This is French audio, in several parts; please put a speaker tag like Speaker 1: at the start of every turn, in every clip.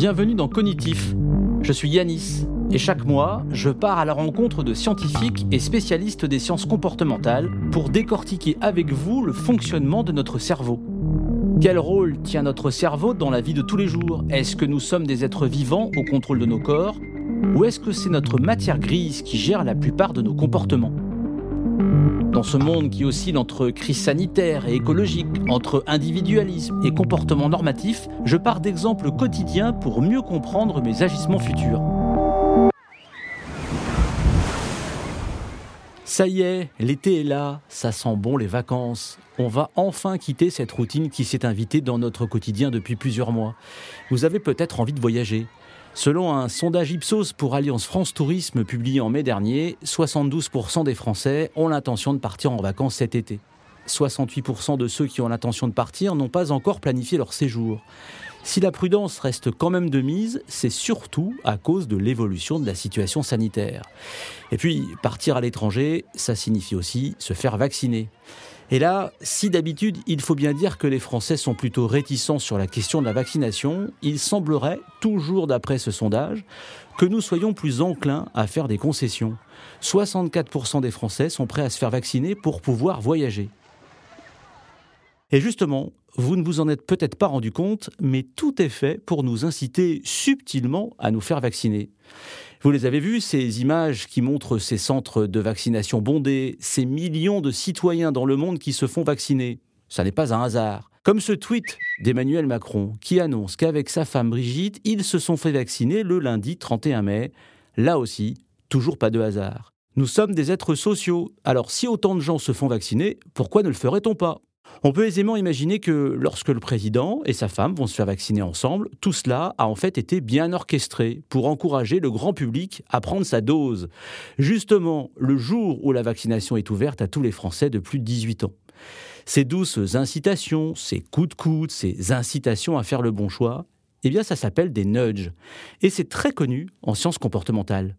Speaker 1: bienvenue dans Cognitif. Je suis Yanis et chaque mois, je pars à la rencontre de scientifiques et spécialistes des sciences comportementales pour décortiquer avec vous le fonctionnement de notre cerveau. Quel rôle tient notre cerveau dans la vie de tous les jours? Est-ce que nous sommes des êtres vivants au contrôle de nos corps? Ou est-ce que c'est notre matière grise qui gère la plupart de nos comportements? Dans ce monde qui oscille entre crise sanitaire et écologique, entre individualisme et comportement normatif, je pars d'exemples quotidiens pour mieux comprendre mes agissements futurs. Ça y est, l'été est là, ça sent bon les vacances. On va enfin quitter cette routine qui s'est invitée dans notre quotidien depuis plusieurs mois. Vous avez peut-être envie de voyager. Selon un sondage Ipsos pour Alliance France Tourisme publié en mai dernier, 72% des Français ont l'intention de partir en vacances cet été. 68% de ceux qui ont l'intention de partir n'ont pas encore planifié leur séjour. Si la prudence reste quand même de mise, c'est surtout à cause de l'évolution de la situation sanitaire. Et puis, partir à l'étranger, ça signifie aussi se faire vacciner. Et là, si d'habitude il faut bien dire que les Français sont plutôt réticents sur la question de la vaccination, il semblerait, toujours d'après ce sondage, que nous soyons plus enclins à faire des concessions. 64% des Français sont prêts à se faire vacciner pour pouvoir voyager. Et justement, vous ne vous en êtes peut-être pas rendu compte, mais tout est fait pour nous inciter subtilement à nous faire vacciner. Vous les avez vus, ces images qui montrent ces centres de vaccination bondés, ces millions de citoyens dans le monde qui se font vacciner. Ça n'est pas un hasard. Comme ce tweet d'Emmanuel Macron qui annonce qu'avec sa femme Brigitte, ils se sont fait vacciner le lundi 31 mai. Là aussi, toujours pas de hasard. Nous sommes des êtres sociaux, alors si autant de gens se font vacciner, pourquoi ne le ferait-on pas? On peut aisément imaginer que lorsque le président et sa femme vont se faire vacciner ensemble, tout cela a en fait été bien orchestré pour encourager le grand public à prendre sa dose. Justement, le jour où la vaccination est ouverte à tous les Français de plus de 18 ans. Ces douces incitations, ces coups de coude, ces incitations à faire le bon choix, eh bien ça s'appelle des nudges. Et c'est très connu en sciences comportementales.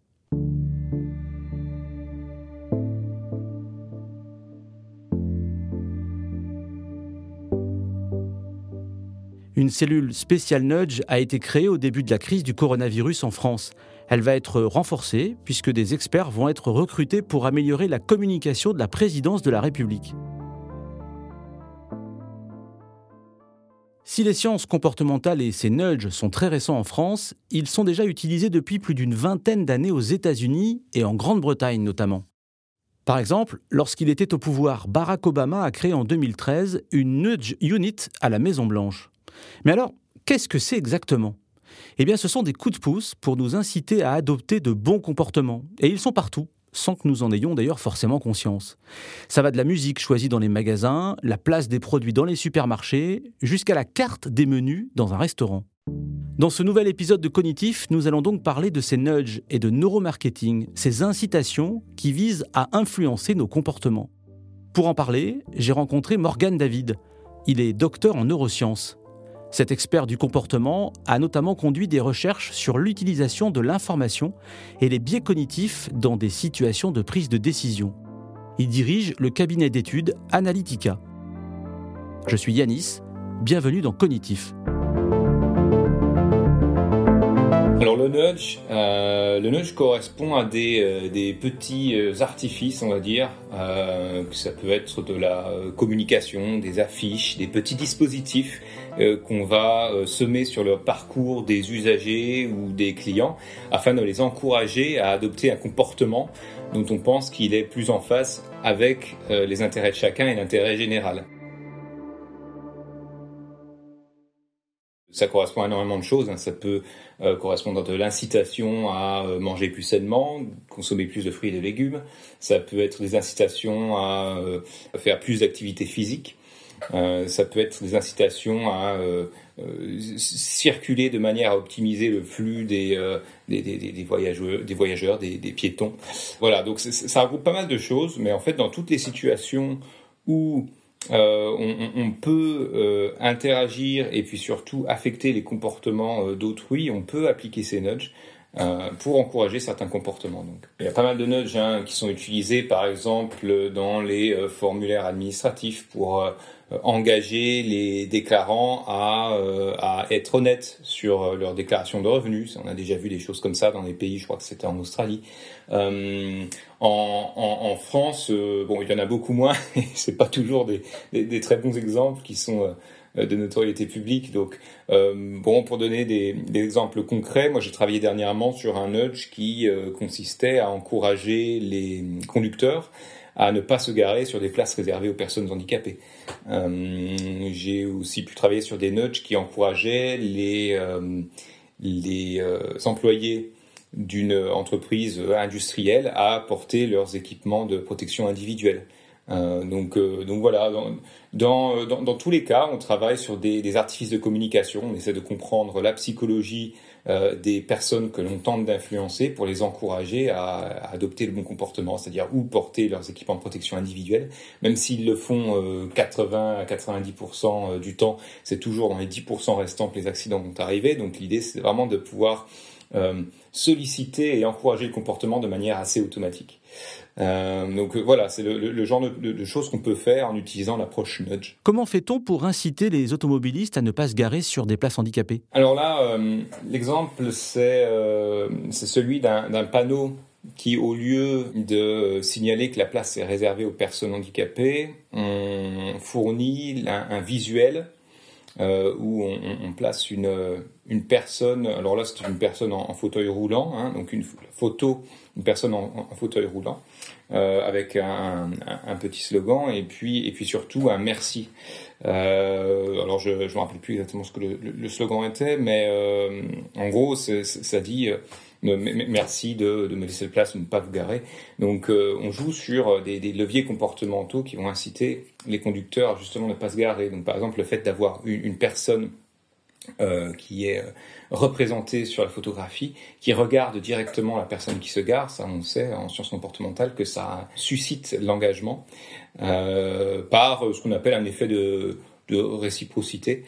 Speaker 1: Une cellule spéciale Nudge a été créée au début de la crise du coronavirus en France. Elle va être renforcée puisque des experts vont être recrutés pour améliorer la communication de la présidence de la République. Si les sciences comportementales et ces nudges sont très récents en France, ils sont déjà utilisés depuis plus d'une vingtaine d'années aux États-Unis et en Grande-Bretagne notamment. Par exemple, lorsqu'il était au pouvoir, Barack Obama a créé en 2013 une Nudge Unit à la Maison-Blanche. Mais alors, qu'est-ce que c'est exactement? Eh bien, ce sont des coups de pouce pour nous inciter à adopter de bons comportements. Et ils sont partout sans que nous en ayons d'ailleurs forcément conscience. Ça va de la musique choisie dans les magasins, la place des produits dans les supermarchés, jusqu'à la carte des menus dans un restaurant. Dans ce nouvel épisode de Cognitif, nous allons donc parler de ces nudges et de neuromarketing, ces incitations qui visent à influencer nos comportements. Pour en parler, j'ai rencontré Morgan David. Il est docteur en neurosciences. Cet expert du comportement a notamment conduit des recherches sur l'utilisation de l'information et les biais cognitifs dans des situations de prise de décision. Il dirige le cabinet d'études Analytica. Je suis Yanis, bienvenue dans Cognitif.
Speaker 2: Alors le nudge, euh, le nudge correspond à des, euh, petits euh, artifices, on va dire. ça peut être de la communication, des affiches, des petits dispositifs qu'on va semer sur le parcours des usagers ou des clients afin de les encourager à adopter un comportement dont on pense qu'il est plus en face avec les intérêts de chacun et l'intérêt général. Ça correspond à énormément de choses. Hein. Ça peut euh, correspondre de l'incitation à euh, manger plus sainement, consommer plus de fruits et de légumes. Ça peut être des incitations à euh, faire plus d'activités physiques. ça peut être des incitations à circuler de manière à optimiser le flux des, des, des, des, voyageurs, des, voyageurs, des, piétons. Voilà, donc ça regroupe pas mal de choses, mais en fait, dans toutes les situations où euh, on, on, peut euh, interagir et puis surtout affecter les comportements euh, d'autrui. On peut appliquer ces nudges. pour encourager certains comportements. Donc, il y a pas mal de nudges hein, qui sont utilisés, par exemple, dans les formulaires administratifs pour engager les déclarants à, à être honnêtes sur leur déclaration de revenus. On a déjà vu des choses comme ça dans les pays, je crois que c'était en Australie. Euh, en, en, en, France, bon, il y en a beaucoup moins. c'est pas toujours des, des, des, très bons exemples qui sont euh, de notoriété publique. Donc, euh, bon, pour donner des, exemples concrets, moi j'ai travaillé dernièrement sur un nudge qui euh, consistait à encourager les conducteurs à ne pas se garer sur des places réservées aux personnes handicapées. j'ai aussi pu travailler sur des nudges qui encourageaient les, les employés d'une entreprise industrielle à porter leurs équipements de protection individuelle. Euh, donc, euh, donc voilà, dans, dans, dans, tous les cas, on travaille sur des, artifices de communication, on essaie de comprendre la psychologie euh, des personnes que l'on tente d'influencer pour les encourager à, à, adopter le bon comportement, c'est-à-dire ou porter leurs équipements de protection individuelle, même s'ils le font 80 à 90% du temps, c'est toujours dans les 10% restants que les accidents vont arriver. Donc l'idée, c'est vraiment de pouvoir solliciter et encourager le comportement de manière assez automatique. Euh, donc euh, voilà, c'est le, genre de, choses qu'on peut faire en utilisant l'approche nudge.
Speaker 1: Comment fait-on pour inciter les automobilistes à ne pas se garer sur des places handicapées?
Speaker 2: Alors là, euh, l'exemple, c'est celui d'un panneau qui, au lieu de signaler que la place est réservée aux personnes handicapées, on fournit un, visuel où on, place une, une personne, alors là c'est une personne en, fauteuil roulant, hein, donc une photo une personne en, fauteuil roulant, euh, avec un, petit slogan et puis, et puis surtout un merci. Euh, alors je ne me rappelle plus exactement ce que le, slogan était, mais euh, en gros ça dit merci de, me laisser le place, de ne pas vous garer. Donc on joue sur des, leviers comportementaux qui vont inciter les conducteurs justement à ne pas se garer. Donc par exemple le fait d'avoir une, personne euh, qui est euh, représenté sur la photographie, qui regarde directement la personne qui se gare, ça on sait en sciences comportementales que ça suscite l'engagement euh, par ce qu'on appelle un effet de, de réciprocité.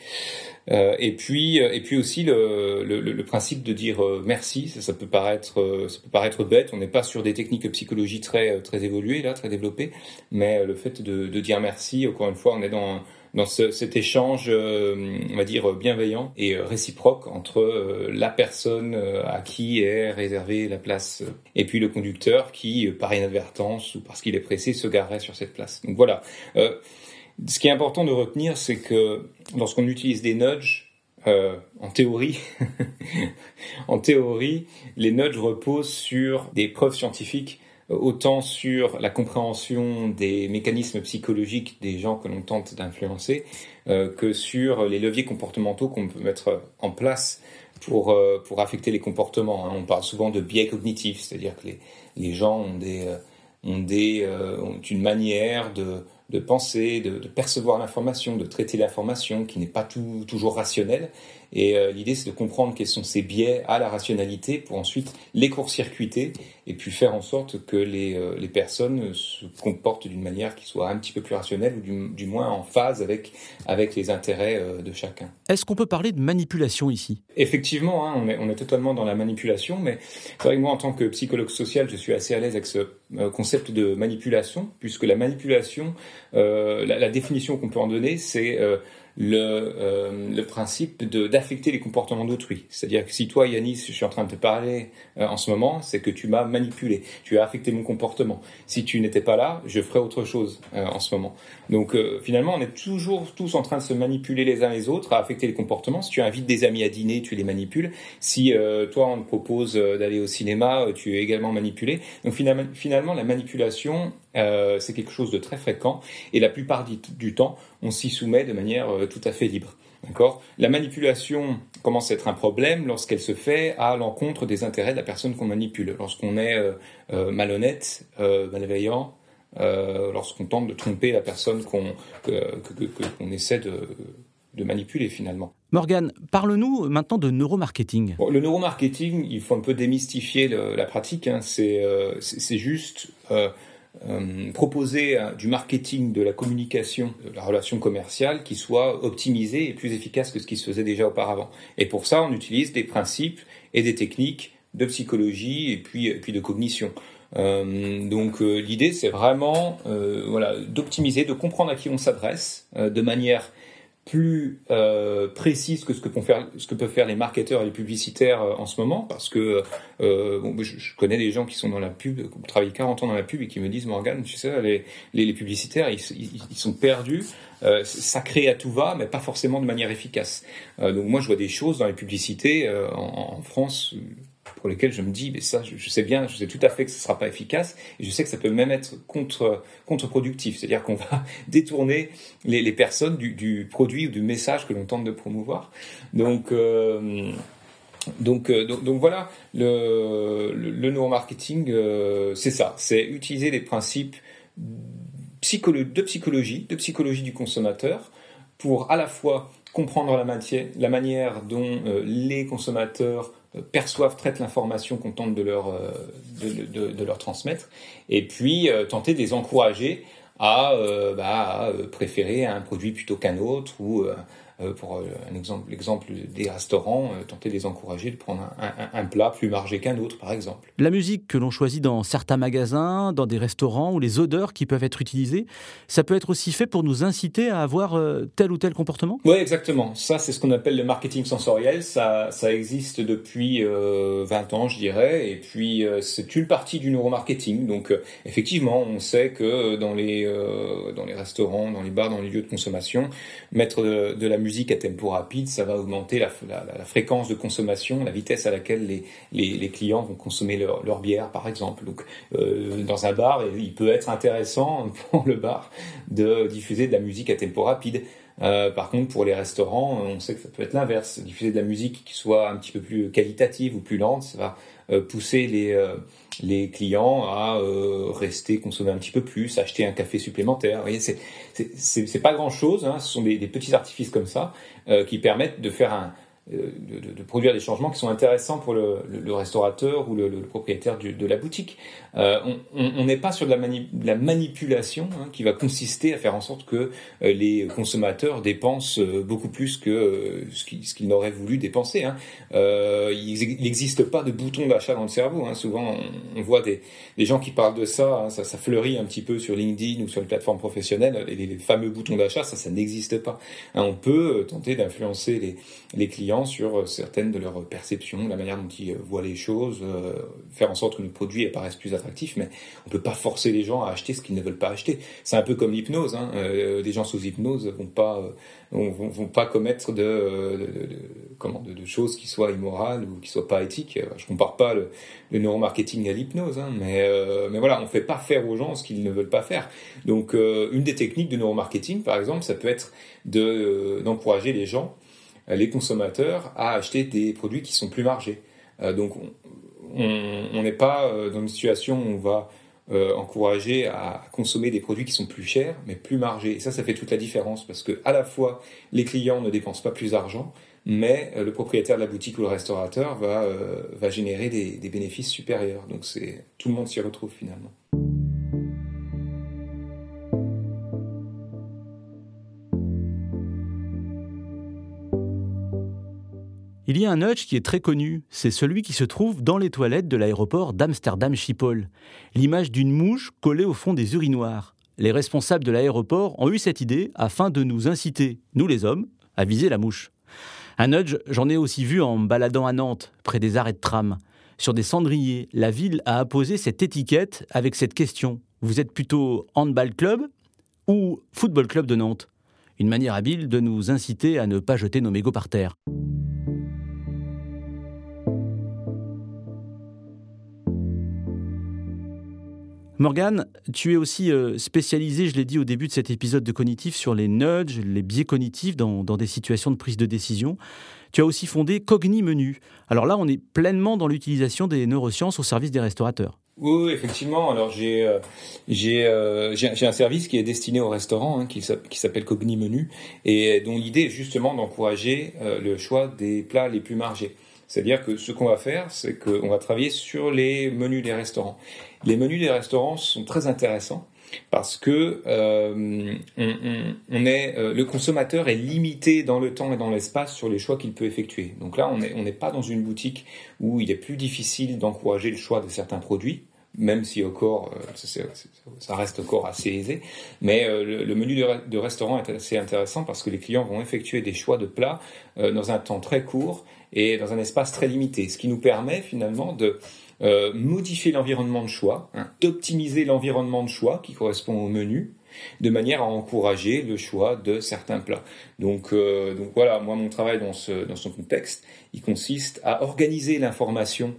Speaker 2: Euh, et puis, et puis aussi le, principe de dire merci. Ça, peut paraître, ça peut paraître bête. On n'est pas sur des techniques de psychologie très très évoluées là, très développées, mais le fait de, dire merci, encore une fois, on est dans dans ce, cet échange, euh, on va dire, bienveillant et euh, réciproque entre euh, la personne à qui est réservée la place et puis le conducteur qui, par inadvertance ou parce qu'il est pressé, se garerait sur cette place. Donc voilà. Ce qui est important de retenir, c'est que lorsqu'on utilise des nudges, euh, en théorie, en théorie, les nudges reposent sur des preuves scientifiques autant sur la compréhension des mécanismes psychologiques des gens que l'on tente d'influencer euh, que sur les leviers comportementaux qu'on peut mettre en place pour, euh, pour affecter les comportements. Hein. On parle souvent de biais cognitifs, c'est-à-dire que les, les gens ont, des, euh, ont, des, ont une manière de, de penser, de, percevoir l'information, de traiter l'information qui n'est pas tout, toujours rationnelle et euh, l'idée, c'est de comprendre quels sont ces biais à la rationalité pour ensuite les court-circuiter et puis faire en sorte que les, euh, les personnes se comportent d'une manière qui soit un petit peu plus rationnelle ou du, du moins en phase avec, avec les intérêts euh, de chacun.
Speaker 1: Est-ce qu'on peut parler de manipulation ici?
Speaker 2: Effectivement, hein, on, est, on, est, totalement dans la manipulation, mais c'est vrai que moi, en tant que psychologue social, je suis assez à l'aise avec ce concept de manipulation, puisque la manipulation, la, la, définition qu'on peut en donner, c'est le, euh, le principe d'affecter les comportements d'autrui. C'est-à-dire que si toi, Yanis, je suis en train de te parler euh, en ce moment, c'est que tu m'as manipulé, tu as affecté mon comportement. Si tu n'étais pas là, je ferais autre chose euh, en ce moment. Donc finalement, on est toujours tous en train de se manipuler les uns les autres, à affecter les comportements. Si tu invites des amis à dîner, tu les manipules. Si toi, on te propose d'aller au cinéma, tu es également manipulé. Donc finalement, finalement la manipulation, euh, c'est quelque chose de très fréquent et la plupart du, temps, on s'y soumet de manière euh, tout à fait libre. D'accord? La manipulation commence à être un problème lorsqu'elle se fait à l'encontre des intérêts de la personne qu'on manipule. Lorsqu'on est euh, malhonnête, malveillant, lorsqu'on tente de tromper la personne qu'on essaie de, manipuler finalement.
Speaker 1: Morgan, parle-nous maintenant de neuromarketing.
Speaker 2: le neuromarketing, il faut un peu démystifier la pratique. Hein. C'est juste euh, proposer euh, du marketing, de la communication, de la relation commerciale qui soit optimisée et plus efficace que ce qui se faisait déjà auparavant. Et pour ça, on utilise des principes et des techniques de psychologie et puis, puis de cognition. Euh, donc l'idée c'est vraiment voilà d'optimiser, de comprendre à qui on s'adresse de manière plus euh, précise que ce que, peuvent faire, les marketeurs et les publicitaires euh, en ce moment, parce que euh, bon, je, connais des gens qui sont dans la pub, qui travaillent 40 ans dans la pub et qui me disent Morgan, tu sais, les, les, les publicitaires, ils, ils, sont perdus, euh, ça crée à tout va, mais pas forcément de manière efficace. Euh, donc moi, je vois des choses dans les publicités euh, en, en France pour lesquels je me dis, mais ça, je, sais bien, je sais tout à fait que ce ne sera pas efficace, et je sais que ça peut même être contre, contre-productif, c'est-à-dire qu'on va détourner les, les personnes du, du, produit ou du message que l'on tente de promouvoir. Donc, euh, donc, euh, donc, donc, voilà, le, le, le neuromarketing, euh, c'est ça, c'est utiliser des principes de psychologie, de psychologie du consommateur, pour à la fois comprendre la, matière, la manière dont les consommateurs perçoivent, traitent l'information qu'on tente de leur, euh, transmettre, et puis euh, tenter de les encourager à, euh, bah, à préférer un produit plutôt qu'un autre ou euh, pour euh, un exemple, l'exemple des restaurants, euh, tenter de les encourager de prendre un, un, un plat plus margé qu'un autre, par exemple.
Speaker 1: La musique que l'on choisit dans certains magasins, dans des restaurants, ou les odeurs qui peuvent être utilisées, ça peut être aussi fait pour nous inciter à avoir tel ou tel comportement?
Speaker 2: Oui, exactement. Ça, c'est ce qu'on appelle le marketing sensoriel. Ça, ça existe depuis euh, 20 ans, je dirais, et puis euh, c'est une partie du neuromarketing. Donc, euh, effectivement, on sait que dans les, dans les restaurants, dans les bars, dans les lieux de consommation, mettre de, de la musique à tempo rapide, ça va augmenter la, fréquence de consommation, la vitesse à laquelle les, clients vont consommer leur, leur, bière, par exemple. Donc, euh, dans un bar, il peut être intéressant pour le bar de diffuser de la musique à tempo rapide. Euh, par contre, pour les restaurants, on sait que ça peut être l'inverse. Diffuser de la musique qui soit un petit peu plus qualitative ou plus lente, ça va euh, pousser les, euh, les clients à euh, rester consommer un petit peu plus, acheter un café supplémentaire. Vous voyez, c'est c'est pas grand chose. Hein. Ce sont des, des, petits artifices comme ça qui permettent de faire un euh, de, de, produire des changements qui sont intéressants pour le, restaurateur ou le, propriétaire de la boutique. Euh, on n'est pas sur de la, mani la manipulation hein, qui va consister à faire en sorte que euh, les consommateurs dépensent euh, beaucoup plus que euh, ce qu'ils qu n'auraient voulu dépenser. Hein. il n'existe pas de bouton d'achat dans le cerveau. Hein. Souvent, on, voit des, gens qui parlent de ça, ça, fleurit un petit peu sur LinkedIn ou sur les plateformes professionnelles. Les, fameux boutons d'achat, ça, ça n'existe pas. On peut tenter d'influencer les clients sur euh, certaines de leurs perceptions, la manière dont ils euh, voient les choses, euh, faire en sorte que nos produits apparaissent plus attractifs, mais on ne peut pas forcer les gens à acheter ce qu'ils ne veulent pas acheter. C'est un peu comme l'hypnose. Hein. Des gens sous hypnose vont pas vont, pas commettre de, choses qui soient immorales ou qui soient pas éthiques. Je compare pas le, neuromarketing à l'hypnose, hein, mais voilà, on fait pas faire aux gens ce qu'ils ne veulent pas faire. Donc une des techniques de neuromarketing, par exemple, ça peut être de d'encourager les gens les consommateurs à acheter des produits qui sont plus margés. Euh, donc on n'est pas euh, dans une situation où on va euh, encourager à consommer des produits qui sont plus chers, mais plus margés. Et ça, ça fait toute la différence parce que à la fois les clients ne dépensent pas plus d'argent, mais euh, le propriétaire de la boutique ou le restaurateur va, euh, va générer des, des bénéfices supérieurs. Donc c'est tout le monde s'y retrouve finalement.
Speaker 1: Il y a un nudge qui est très connu, c'est celui qui se trouve dans les toilettes de l'aéroport d'Amsterdam Schiphol. L'image d'une mouche collée au fond des urinoirs. Les responsables de l'aéroport ont eu cette idée afin de nous inciter, nous les hommes, à viser la mouche. Un nudge, j'en ai aussi vu en baladant à Nantes, près des arrêts de tram. Sur des cendriers, la ville a apposé cette étiquette avec cette question. Vous êtes plutôt handball club ou football club de Nantes? Une manière habile de nous inciter à ne pas jeter nos mégots par terre. Morgane, tu es aussi euh, spécialisé, je l'ai dit au début de cet épisode de Cognitif, sur les nudges, les biais cognitifs dans, dans, des situations de prise de décision. Tu as aussi fondé Cogni Menu. Alors là, on est pleinement dans l'utilisation des neurosciences au service des restaurateurs.
Speaker 2: Oui, effectivement. Alors j'ai euh, j'ai euh, un service qui est destiné aux restaurants, hein, qui s'appelle Cogni Menu, et dont l'idée est justement d'encourager euh, le choix des plats les plus margés. C'est-à-dire que ce qu'on va faire, c'est qu'on va travailler sur les menus des restaurants. Les menus des restaurants sont très intéressants parce que euh, euh, le consommateur est limité dans le temps et dans l'espace sur les choix qu'il peut effectuer. Donc là, on n'est pas dans une boutique où il est plus difficile d'encourager le choix de certains produits, même si encore euh, ça reste encore assez aisé. Mais le, menu de, restaurant est assez intéressant parce que les clients vont effectuer des choix de plats dans un temps très court et dans un espace très limité, ce qui nous permet finalement de euh, modifier l'environnement de choix, hein, d'optimiser l'environnement de choix qui correspond au menu, de manière à encourager le choix de certains plats. Donc, euh, donc voilà, moi mon travail dans ce, dans ce contexte, il consiste à organiser l'information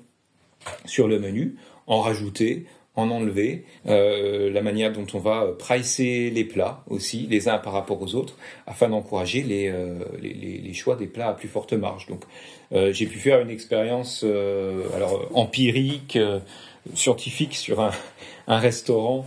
Speaker 2: sur le menu, en rajouter, en enlever, euh, la manière dont on va pricer les plats aussi, les uns par rapport aux autres, afin d'encourager les, euh, les, les, choix des plats à plus forte marge. Donc euh, j'ai pu faire une expérience euh, alors empirique, euh, scientifique sur un, un restaurant.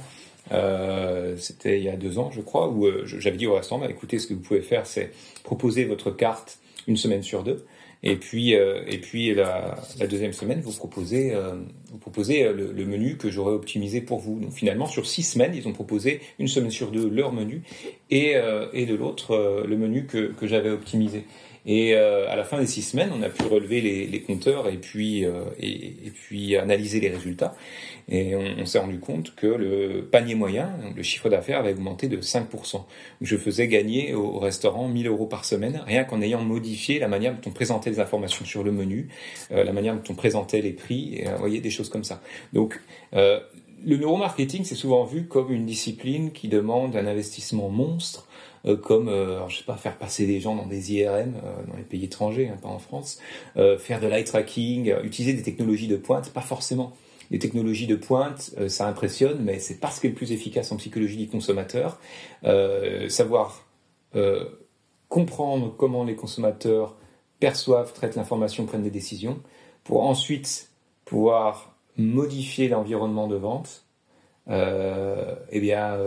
Speaker 2: C'était il y a deux ans, je crois, où j'avais dit au restaurant bah, écoutez, ce que vous pouvez faire, c'est proposer votre carte une semaine sur deux. Et puis, euh, et puis la, deuxième semaine, vous proposez, euh, vous proposez euh, le, menu que j'aurais optimisé pour vous. Donc finalement, sur six semaines, ils ont proposé une semaine sur deux leur menu et, et de l'autre le menu que, que j'avais optimisé. Et à la fin des six semaines, on a pu relever les, compteurs et puis, et, et, puis analyser les résultats. Et on, s'est rendu compte que le panier moyen, le chiffre d'affaires avait augmenté de 5%. Je faisais gagner au restaurant 1000 euros par semaine, rien qu'en ayant modifié la manière dont on présentait les informations sur le menu, euh, la manière dont on présentait les prix, et, euh, voyez, des choses comme ça. Donc, euh, le neuromarketing, c'est souvent vu comme une discipline qui demande un investissement monstre, comme, je sais pas, faire passer des gens dans des IRM dans les pays étrangers, hein, pas en France, faire de l'eye tracking, utiliser des technologies de pointe, pas forcément les technologies de pointe, euh, ça impressionne, mais c'est parce qu'elle est le plus efficace en psychologie du consommateur. Euh, savoir euh, comprendre comment les consommateurs perçoivent, traitent l'information, prennent des décisions, pour ensuite pouvoir modifier l'environnement de vente. eh bien,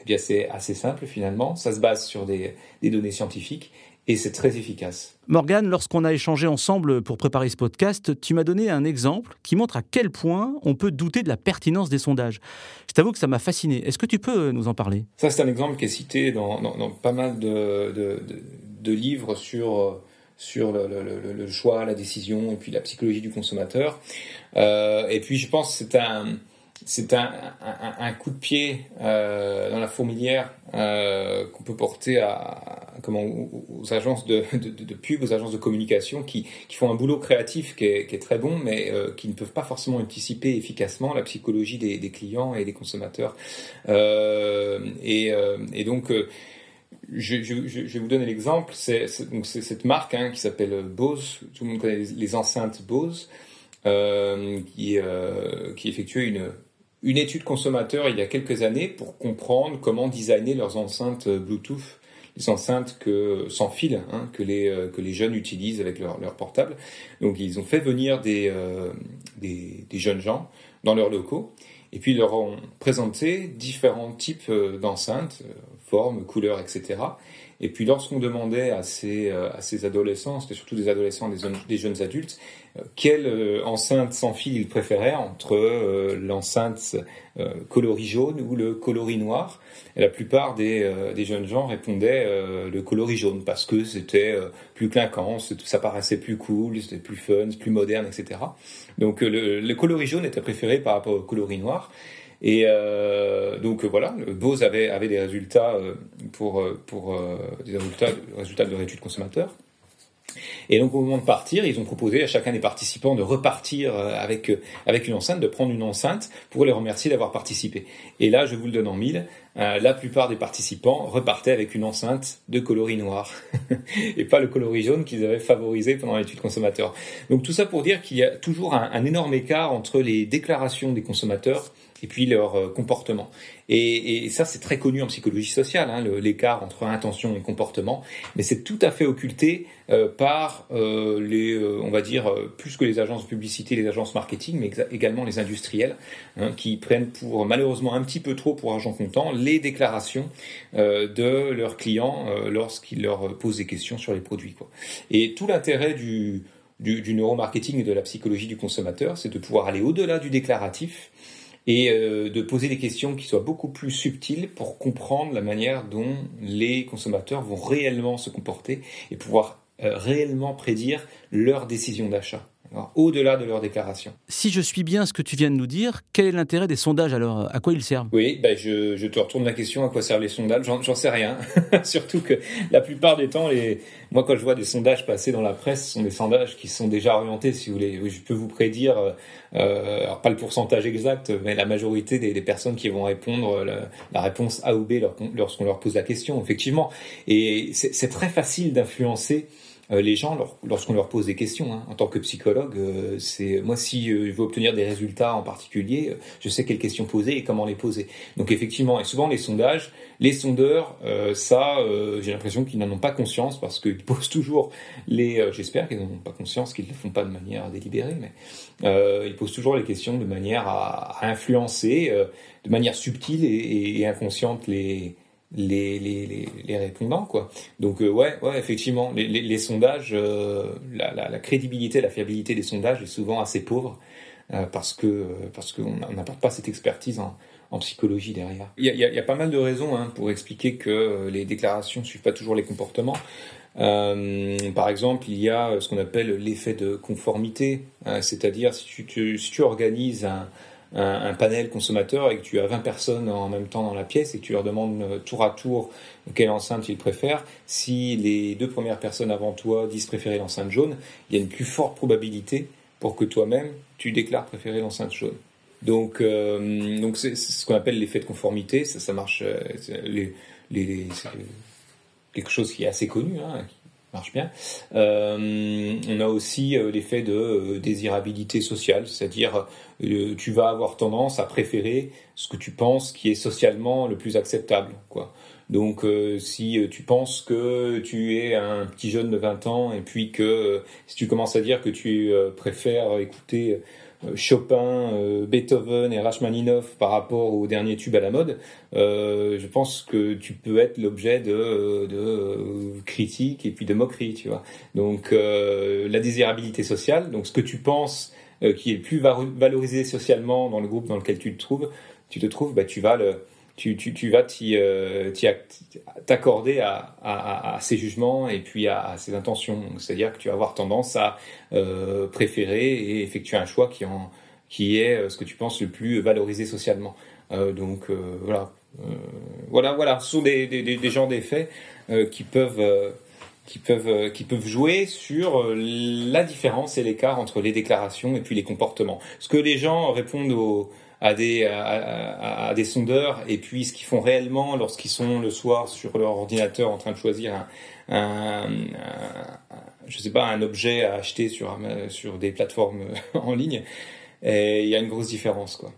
Speaker 2: eh bien c'est assez simple finalement. Ça se base sur des, des données scientifiques et c'est très efficace.
Speaker 1: Morgane, lorsqu'on a échangé ensemble pour préparer ce podcast, tu m'as donné un exemple qui montre à quel point on peut douter de la pertinence des sondages. Je t'avoue que ça m'a fasciné. Est-ce que tu peux nous en parler?
Speaker 2: Ça, c'est un exemple qui est cité dans, pas mal de, livres sur, sur le, choix, la décision et puis la psychologie du consommateur. Euh, et puis, je pense que c'est un c'est un, un, coup de pied euh, dans la fourmilière euh, qu'on peut porter à, comment, aux, agences de, de, de, pub, aux agences de communication qui, qui font un boulot créatif qui est, qui est très bon, mais euh, qui ne peuvent pas forcément anticiper efficacement la psychologie des, des clients et des consommateurs. Euh, et, euh, et, donc, je, vais vous donner l'exemple. C'est cette marque hein, qui s'appelle Bose. Tout le monde connaît les, enceintes Bose. qui, qui effectuait une étude consommateur il y a quelques années pour comprendre comment designer leurs enceintes Bluetooth, les enceintes sans fil hein, que, les, euh, que les jeunes utilisent avec leur, leur portable. Donc ils ont fait venir des, euh, des, jeunes gens dans leurs locaux et puis ils leur ont présenté différents types euh, d'enceintes, formes, couleurs, etc. Et puis lorsqu'on demandait à ces, à ces adolescents, c'était surtout des adolescents, des, jeunes adultes, quelle euh, enceinte sans fil il préférait entre euh, l'enceinte euh, coloris jaune ou le coloris noir. La plupart des, des jeunes gens répondaient le coloris jaune parce que c'était plus clinquant, ça paraissait plus cool, c'était plus fun, plus moderne, etc. Donc le, le coloris jaune était préféré par rapport au coloris noir. Et euh, donc voilà, Bose avait, avait des résultats pour, pour des résultats, résultats de leur étude consommateur. Et donc au moment de partir, ils ont proposé à chacun des participants de repartir euh, avec, euh, avec une enceinte, de prendre une enceinte pour les remercier d'avoir participé. Et là, je vous le donne en mille, euh, la plupart des participants repartaient avec une enceinte de coloris noir et pas le coloris jaune qu'ils avaient favorisé pendant l'étude consommateur. Donc tout ça pour dire qu'il y a toujours un énorme écart entre les déclarations des consommateurs et puis leur euh, comportement. Et, ça, c'est très connu en psychologie sociale, hein, l'écart entre intention et comportement, mais c'est tout à fait occulté euh, par euh, les, on va dire, plus que les agences de publicité, les agences marketing, mais également les industriels, hein, qui prennent pour malheureusement un petit peu trop pour argent comptant les déclarations de leurs clients lorsqu'ils leur posent des questions sur les produits. Et tout l'intérêt du neuromarketing et de la psychologie du consommateur, c'est de pouvoir aller au-delà du déclaratif et euh, de poser des questions qui soient beaucoup plus subtiles pour comprendre la manière dont les consommateurs vont réellement se comporter et pouvoir euh, réellement prédire leur décision d'achat au-delà de leur déclaration.
Speaker 1: Si je suis bien ce que tu viens de nous dire, quel est l'intérêt des sondages alors À quoi ils servent?
Speaker 2: Oui, ben je, te retourne la question à quoi servent les sondages? J'en sais rien. Surtout que la plupart du temps, les... moi quand je vois des sondages passer dans la presse, ce sont des sondages qui sont déjà orientés, si vous voulez. Je peux vous prédire, euh, alors pas le pourcentage exact, mais la majorité des, personnes qui vont répondre la, réponse A ou B lorsqu'on leur pose la question, effectivement. Et c'est très facile d'influencer euh, les gens, lorsqu'on leur pose des questions, hein, en tant que psychologue, euh, c'est moi si euh, je veux obtenir des résultats en particulier, je sais quelles questions poser et comment les poser. Donc effectivement, et souvent les sondages, les sondeurs, ça, j'ai l'impression qu'ils n'en ont pas conscience parce qu'ils posent toujours les. J'espère qu'ils n'en ont pas conscience, qu'ils ne le font pas de manière délibérée, mais ils posent toujours les questions de manière à, influencer, de manière subtile et inconsciente les les, les, les, répondants quoi. Donc euh, ouais ouais effectivement les, les sondages euh, la, la, crédibilité la fiabilité des sondages est souvent assez pauvre euh, parce que parce qu'on n'apporte pas cette expertise en, en psychologie derrière. Il y, y a, pas mal de raisons hein, pour expliquer que les déclarations suivent pas toujours les comportements. par exemple, il y a ce qu'on appelle l'effet de conformité, c'est-à-dire si tu, tu, si tu organises un, un, panel consommateur et que tu as 20 personnes en même temps dans la pièce et que tu leur demandes euh, tour à tour quelle enceinte ils préfèrent, si les deux premières personnes avant toi disent préférer l'enceinte jaune, il y a une plus forte probabilité pour que toi-même tu déclares préférer l'enceinte jaune. Donc, euh, donc c'est ce qu'on appelle l'effet de conformité. Ça, ça marche. Euh, les, les, quelque chose qui est assez connu, hein, marche bien. Euh, on a aussi euh, l'effet de euh, désirabilité sociale, c'est-à-dire tu vas avoir tendance à préférer ce que tu penses qui est socialement le plus acceptable, quoi. Donc si tu penses que tu es un petit jeune de 20 ans et puis que si tu commences à dire que tu préfères écouter euh, Chopin, euh, Beethoven et Rachmaninoff par rapport au dernier tube à la mode, euh, je pense que tu peux être l'objet de, de critiques et puis de moqueries, tu vois. Donc la désirabilité sociale, donc ce que tu penses qui est le plus valorisé socialement dans le groupe dans lequel tu te trouves, tu te trouves, bah, tu vas le tu, vas euh, t'accorder à, à, à, ses jugements et puis à, ses intentions. C'est-à-dire que tu vas avoir tendance à euh, préférer et effectuer un choix qui, est euh, ce que tu penses le plus valorisé socialement. Donc voilà, voilà, voilà, ce sont des, des, des genres d'effets qui peuvent qui peuvent jouer sur la différence et l'écart entre les déclarations et puis les comportements. Ce que les gens répondent aux à des, à, des sondeurs et puis ce qu'ils font réellement lorsqu'ils sont le soir sur leur ordinateur en train de choisir un, je sais pas, un objet à acheter sur, sur des plateformes en ligne. Il y a une grosse différence, quoi.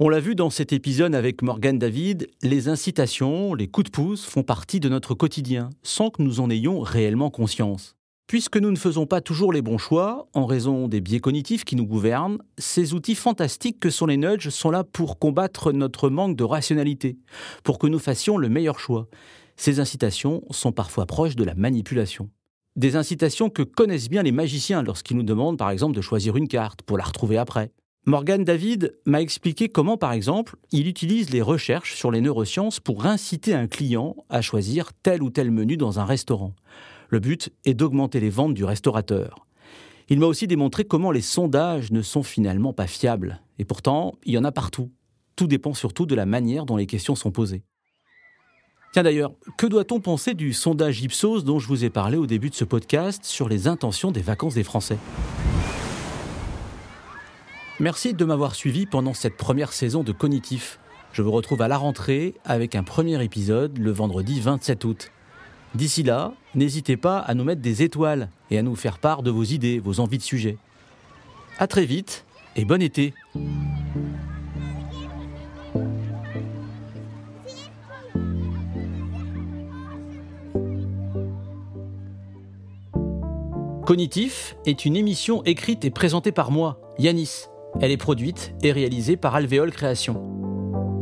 Speaker 1: On l'a vu dans cet épisode avec Morgan David, les incitations, les coups de pouce font partie de notre quotidien, sans que nous en ayons réellement conscience. Puisque nous ne faisons pas toujours les bons choix, en raison des biais cognitifs qui nous gouvernent, ces outils fantastiques que sont les nudges sont là pour combattre notre manque de rationalité, pour que nous fassions le meilleur choix. Ces incitations sont parfois proches de la manipulation. Des incitations que connaissent bien les magiciens lorsqu'ils nous demandent par exemple de choisir une carte pour la retrouver après. Morgan David m'a expliqué comment, par exemple, il utilise les recherches sur les neurosciences pour inciter un client à choisir tel ou tel menu dans un restaurant. Le but est d'augmenter les ventes du restaurateur. Il m'a aussi démontré comment les sondages ne sont finalement pas fiables. Et pourtant, il y en a partout. Tout dépend surtout de la manière dont les questions sont posées. Tiens d'ailleurs, que doit-on penser du sondage Ipsos dont je vous ai parlé au début de ce podcast sur les intentions des vacances des Français? Merci de m'avoir suivi pendant cette première saison de Cognitif. Je vous retrouve à la rentrée avec un premier épisode le vendredi 27 août. D'ici là, n'hésitez pas à nous mettre des étoiles et à nous faire part de vos idées, vos envies de sujets. À très vite et bon été. Cognitif est une émission écrite et présentée par moi, Yanis. Elle est produite et réalisée par Alvéole Création.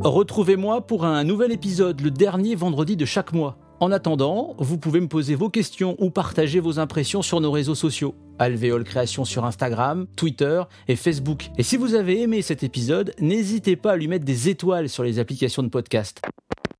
Speaker 1: Retrouvez-moi pour un nouvel épisode le dernier vendredi de chaque mois. En attendant, vous pouvez me poser vos questions ou partager vos impressions sur nos réseaux sociaux. Alvéole Création sur Instagram, Twitter et Facebook. Et si vous avez aimé cet épisode, n'hésitez pas à lui mettre des étoiles sur les applications de podcast.